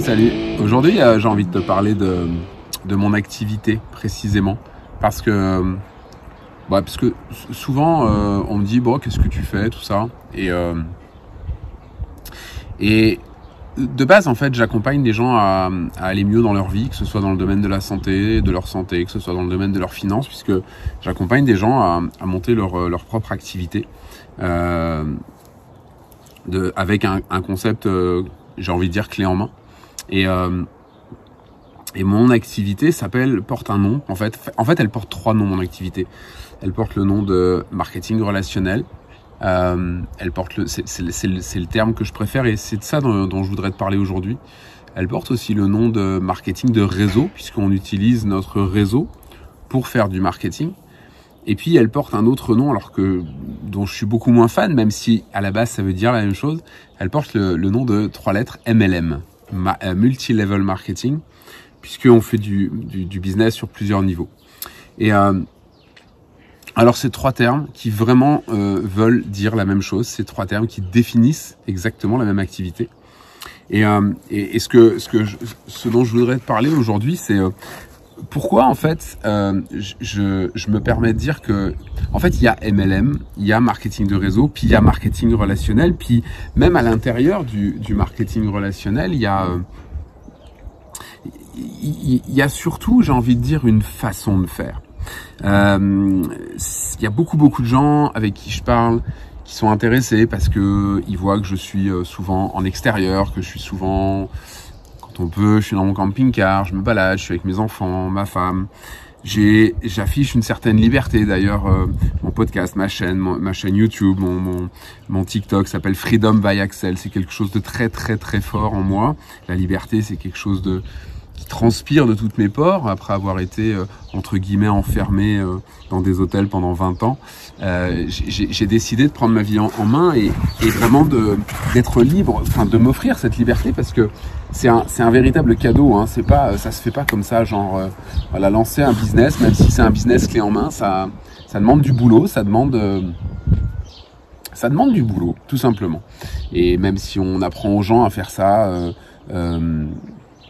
Salut. Aujourd'hui, euh, j'ai envie de te parler de, de mon activité précisément. Parce que, euh, parce que souvent, euh, on me dit, bon, qu'est-ce que tu fais, tout ça. Et, et de base, en fait, j'accompagne des gens à, aller mieux dans leur vie, que ce soit dans le domaine de la santé, de leur santé, que ce soit dans le domaine de leurs finances, puisque j'accompagne des gens à, monter leur, leur propre activité. De, avec un, concept, j'ai envie de dire, clé en main. Et, euh, et mon activité s'appelle, porte un nom. En fait, en fait, elle porte trois noms, mon activité. Elle porte le nom de marketing relationnel. Euh, elle porte le, c'est, c'est, c'est, le, c'est le terme que je préfère et c'est de ça dont, dont je voudrais te parler aujourd'hui. Elle porte aussi le nom de marketing de réseau puisqu'on utilise notre réseau pour faire du marketing. Et puis elle porte un autre nom, alors que dont je suis beaucoup moins fan, même si à la base ça veut dire la même chose. Elle porte le, le nom de trois lettres MLM, ma, euh, multi-level marketing, puisqu'on fait du, du, du, business sur plusieurs niveaux. Et euh, alors ces trois termes qui vraiment euh, veulent dire la même chose, ces trois termes qui définissent exactement la même activité. Et, euh, et, et ce que ce que je, ce dont je voudrais te parler aujourd'hui, c'est euh, pourquoi en fait euh, je, je, me permets de dire que en fait il y a MLM, il y a marketing de réseau, puis il y a marketing relationnel, puis même à l'intérieur du, du, marketing relationnel, il y a il, il y a surtout, j'ai envie de dire, une façon de faire. Euh, il y a beaucoup beaucoup de gens avec qui je parle qui sont intéressés parce que ils voient que je suis souvent en extérieur, que je suis souvent on peut, je suis dans mon camping-car, je me balade, je suis avec mes enfants, ma femme. J'affiche une certaine liberté. D'ailleurs, euh, mon podcast, ma chaîne, ma chaîne YouTube, mon, mon, mon TikTok s'appelle Freedom by Axel. C'est quelque chose de très très très fort en moi. La liberté, c'est quelque chose de qui transpire de toutes mes pores après avoir été euh, entre guillemets enfermé euh, dans des hôtels pendant 20 ans. Euh, j'ai décidé de prendre ma vie en, main et, vraiment d'être libre, enfin de m'offrir cette liberté parce que c'est un un véritable cadeau. Hein. C'est pas ça se fait pas comme ça genre voilà lancer un business même si c'est un business clé en main ça ça demande du boulot, ça demande ça demande du boulot tout simplement. Et même si on apprend aux gens à faire ça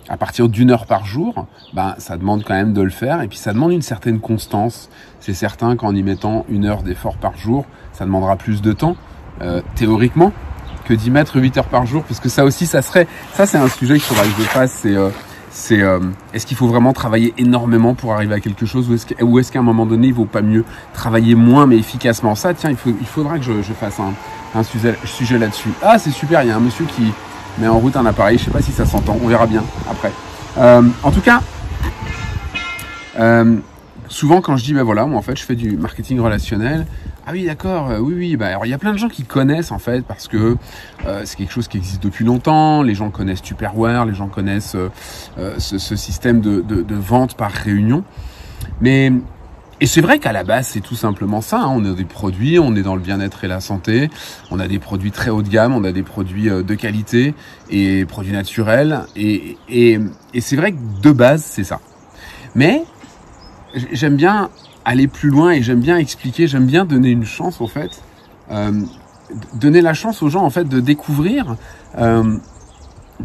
à partir d'une heure par jour, ben, ça demande quand même de le faire et puis ça demande une certaine constance. C'est certain qu'en y mettant une heure d'effort par jour, ça demandera plus de temps, euh, théoriquement, que d'y mettre 8 heures par jour, parce que ça aussi, ça serait, ça c'est un sujet qu'il faudra que je fasse, c'est, euh, c'est, euh, est-ce qu'il faut vraiment travailler énormément pour arriver à quelque chose, ou est-ce, ou est-ce qu'à un moment donné, il vaut pas mieux travailler moins mais efficacement? Ça, tiens, il, faut, il faudra que je, fasse un, sujet là-dessus. Ah, c'est super, il y a un monsieur qui, met en route un appareil. Je sais pas si ça s'entend, on verra bien après. Euh, en tout cas, euh, souvent quand je dis ben voilà, moi en fait je fais du marketing relationnel. Ah oui d'accord, euh, oui oui, bah alors il y a plein de gens qui connaissent en fait parce que c'est quelque chose qui existe depuis longtemps. Les gens connaissent Tupperware, les gens connaissent ce, système de, de, de vente par réunion. Mais et c'est vrai qu'à la base, c'est tout simplement ça. Hein. On a des produits, on est dans le bien-être et la santé. On a des produits très haut de gamme, on a des produits euh, de qualité et produits naturels. Et, et, et c'est vrai que de base, c'est ça. Mais j'aime bien aller plus loin et j'aime bien expliquer, j'aime bien donner une chance, en fait. Euh, donner la chance aux gens, en fait, de découvrir euh,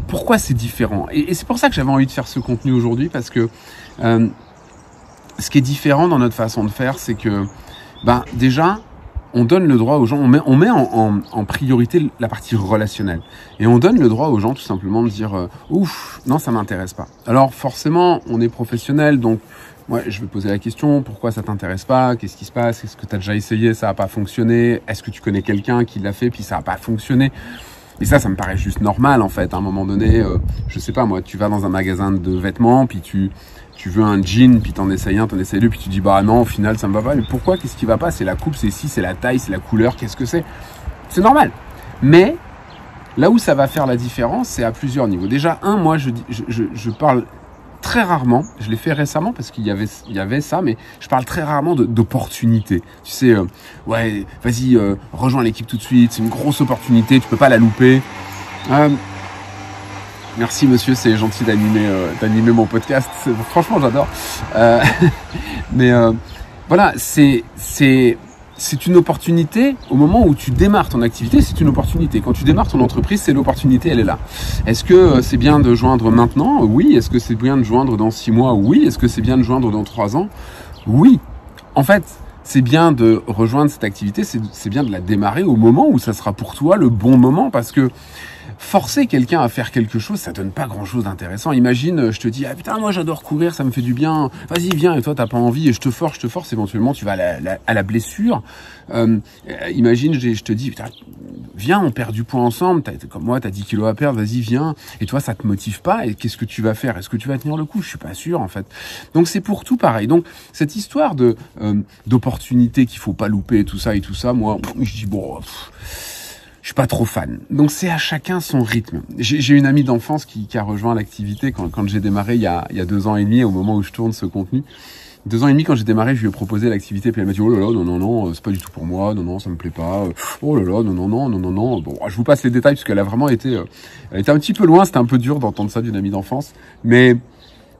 pourquoi c'est différent. Et, c'est pour ça que j'avais envie de faire ce contenu aujourd'hui, parce que euh, ce qui est différent dans notre façon de faire, c'est que, ben, déjà, on donne le droit aux gens, on met, on met en, en, en, priorité la partie relationnelle. Et on donne le droit aux gens tout simplement de dire, euh, ouf, non, ça m'intéresse pas. Alors, forcément, on est professionnel, donc, moi, je vais poser la question, pourquoi ça t'intéresse pas? Qu'est-ce qui se passe? Est-ce que tu as déjà essayé, ça n'a pas fonctionné. Est-ce que tu connais quelqu'un qui l'a fait, puis ça n'a pas fonctionné? Et ça, ça me paraît juste normal en fait. À un moment donné, euh, je sais pas moi, tu vas dans un magasin de vêtements, puis tu tu veux un jean, puis t'en essayes un, t'en essayes deux, puis tu dis bah non, au final ça me va pas. Mais pourquoi? Qu'est-ce qui va pas? C'est la coupe, c'est si, c'est la taille, c'est la couleur. Qu'est-ce que c'est? C'est normal. Mais là où ça va faire la différence, c'est à plusieurs niveaux. Déjà, un, moi, je, je, je, je parle très rarement, je l'ai fait récemment parce qu'il y avait, ça, mais je parle très rarement d'opportunités. Tu sais, euh, ouais, vas-y, euh, rejoins l'équipe tout de suite, c'est une grosse opportunité, tu peux pas la louper. Euh, merci monsieur, c'est gentil d'animer, d'animer mon podcast. Franchement, j'adore. mais voilà, c'est, c'est une opportunité au moment où tu démarres ton activité, c'est une opportunité. Quand tu démarres ton entreprise, c'est l'opportunité, elle est là. Est-ce que euh, c'est bien de joindre maintenant? Oui. Est-ce que c'est bien de joindre dans six mois? Oui. Est-ce que c'est bien de joindre dans trois ans? Oui. En fait, c'est bien de rejoindre cette activité, c'est bien de la démarrer au moment où ça sera pour toi le bon moment parce que forcer quelqu'un à faire quelque chose, ça donne pas grand chose d'intéressant. Imagine, je te dis, ah putain, moi j'adore courir, ça me fait du bien, vas-y, viens, et toi t'as pas envie, et je te force, je te force, éventuellement tu vas à la, à la blessure. Euh, imagine, je te dis, putain, viens, on perd du poids ensemble, as, comme moi, t'as 10 kilos à perdre, vas-y, viens, et toi ça te motive pas, et qu'est-ce que tu vas faire? Est-ce que tu vas tenir le coup? Je suis pas sûr, en fait. Donc c'est pour tout pareil. Donc cette histoire de euh, d'opportunité qu'il faut pas louper, tout ça et tout ça, moi, je dis, bon je suis pas trop fan. Donc c'est à chacun son rythme. J'ai une amie d'enfance qui, qui, a rejoint l'activité quand, quand j'ai démarré il y, a, il y a deux ans et demi, au moment où je tourne ce contenu. Deux ans et demi, quand j'ai démarré, je lui ai proposé l'activité, puis elle m'a dit, oh là là, non, non, non, c'est pas du tout pour moi, non, non, ça me plaît pas, oh là là, non, non, non, non, non, non. Bon, je vous passe les détails, parce qu'elle a vraiment été, euh, elle était un petit peu loin, c'était un peu dur d'entendre ça d'une amie d'enfance, mais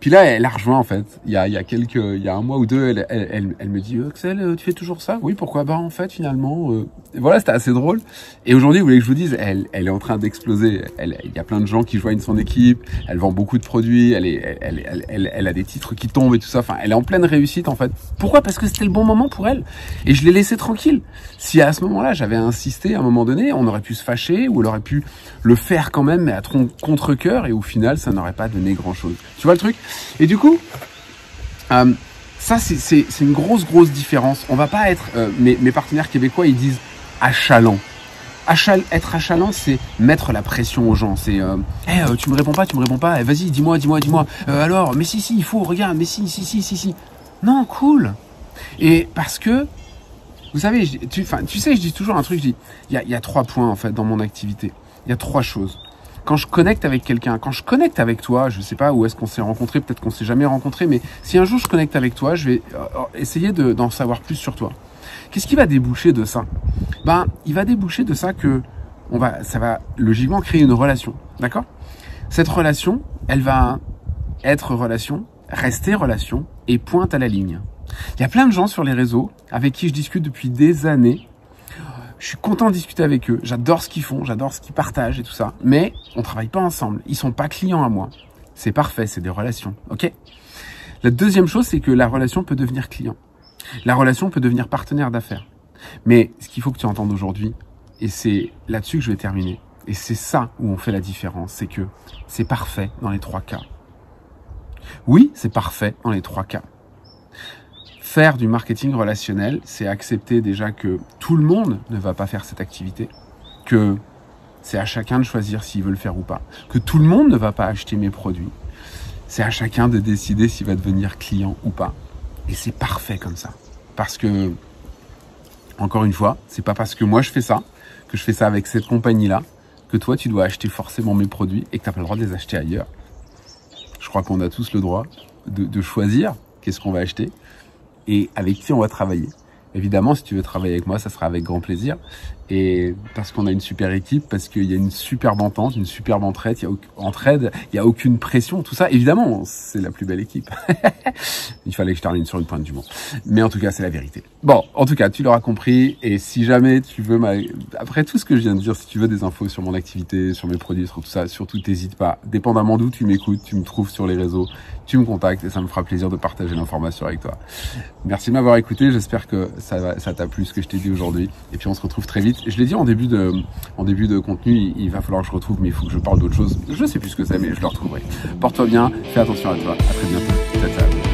puis là, elle a rejoint en fait. Il y a, il y a quelques, il y a un mois ou deux, elle, elle, elle, me dit, Axel, euh, tu fais toujours ça? Oui, pourquoi Bah en fait, finalement, euh... voilà, c'était assez drôle. Et aujourd'hui, vous voulez que je vous dise, elle, elle est en train d'exploser. Elle, il y a plein de gens qui joignent son équipe. Elle vend beaucoup de produits. Elle est, elle, elle, elle, a des titres qui tombent et tout ça. Enfin, elle est en pleine réussite en fait. Pourquoi? Parce que c'était le bon moment pour elle. Et je l'ai laissé tranquille. Si à ce moment-là, j'avais insisté à un moment donné, on aurait pu se fâcher ou elle aurait pu le faire quand même, mais à contre cœur. Et au final, ça n'aurait pas donné grand-chose. Tu vois le truc? Et du coup, euh, ça c'est une grosse grosse différence. On va pas être, euh, mes, partenaires québécois ils disent achalant. Achal, être achalant, c'est mettre la pression aux gens. C'est, euh, hey, euh, tu me réponds pas, tu me réponds pas. Eh, Vas-y, dis-moi, dis-moi, dis-moi. Alors, mais si, si, il faut, regarde, mais si, si, si, si, si. Non, cool. Et parce que, vous savez, tu, tu sais, je dis toujours un truc. Je dis, il y y a trois points en fait dans mon activité. Il y a trois choses quand je connecte avec quelqu'un, quand je connecte avec toi, je sais pas où est-ce qu'on s'est rencontré, peut-être qu'on s'est jamais rencontré, mais si un jour je connecte avec toi, je vais euh, essayer d'en savoir plus sur toi. Qu'est-ce qui va déboucher de ça? Ben, il va déboucher de ça que on va, ça va logiquement créer une relation, d'accord? Cette relation, elle va être relation, rester relation et pointe à la ligne. Il y a plein de gens sur les réseaux avec qui je discute depuis des années je suis content de discuter avec eux. J'adore ce qu'ils font, j'adore ce qu'ils partagent et tout ça. Mais on travaille pas ensemble. Ils sont pas clients à moi. C'est parfait, c'est des relations. Ok? La deuxième chose, c'est que la relation peut devenir client. La relation peut devenir partenaire d'affaires. Mais ce qu'il faut que tu entendes aujourd'hui, et c'est là-dessus que je vais terminer, et c'est ça où on fait la différence, c'est que c'est parfait dans les trois cas. Oui, c'est parfait dans les trois cas faire du marketing relationnel, c'est accepter déjà que tout le monde ne va pas faire cette activité, que c'est à chacun de choisir s'il veut le faire ou pas, que tout le monde ne va pas acheter mes produits, c'est à chacun de décider s'il va devenir client ou pas. Et c'est parfait comme ça. Parce que, encore une fois, c'est pas parce que moi je fais ça, que je fais ça avec cette compagnie-là, que toi tu dois acheter forcément mes produits et que tu n'as pas le droit de les acheter ailleurs. Je crois qu'on a tous le droit de, de choisir qu'est-ce qu'on va acheter et avec qui on va travailler. Évidemment, si tu veux travailler avec moi, ça sera avec grand plaisir. Et parce qu'on a une super équipe, parce qu'il y a une superbe entente, une superbe entraide, il y a aucune pression, tout ça. Évidemment, c'est la plus belle équipe. il fallait que je termine sur une pointe du monde. Mais en tout cas, c'est la vérité. Bon, en tout cas, tu l'auras compris. Et si jamais tu veux, après tout ce que je viens de dire, si tu veux des infos sur mon activité, sur mes produits, sur tout ça, surtout t'hésites pas. Dépendamment d'où tu m'écoutes, tu me trouves sur les réseaux, tu me contactes et ça me fera plaisir de partager l'information avec toi. Merci de m'avoir écouté. J'espère que ça t'a plu ce que je t'ai dit aujourd'hui. Et puis on se retrouve très vite. Je l'ai dit en début de, en début de contenu, il, va falloir que je retrouve, mais il faut que je parle d'autre chose. Je sais plus ce que c'est, mais je le retrouverai. Porte-toi bien, fais attention à toi. À très bientôt. Ciao, ciao.